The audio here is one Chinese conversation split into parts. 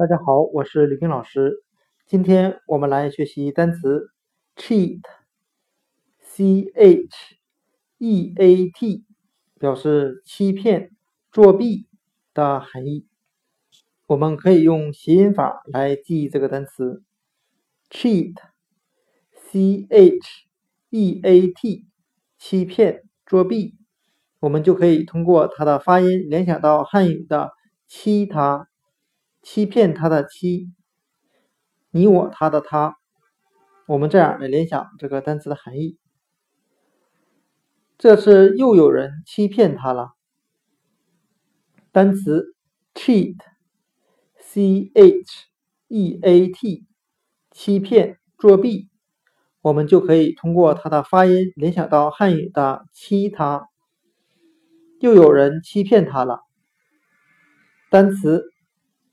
大家好，我是李冰老师。今天我们来学习单词 cheat，c h e a t，表示欺骗、作弊的含义。我们可以用谐音法来记忆这个单词 cheat，c h e a t，欺骗、作弊。我们就可以通过它的发音联想到汉语的“欺他”，欺骗他的“欺”，你我他的“他”。我们这样来联想这个单词的含义：这次又有人欺骗他了。单词 cheat，c h e a t，欺骗、作弊。我们就可以通过它的发音联想到汉语的“欺他”。又有人欺骗他了。单词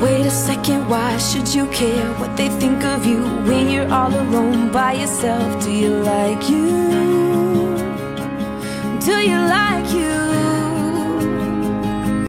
Wait a second, why should you care what they think of you when you're all alone by yourself? Do you like you? Do you like you?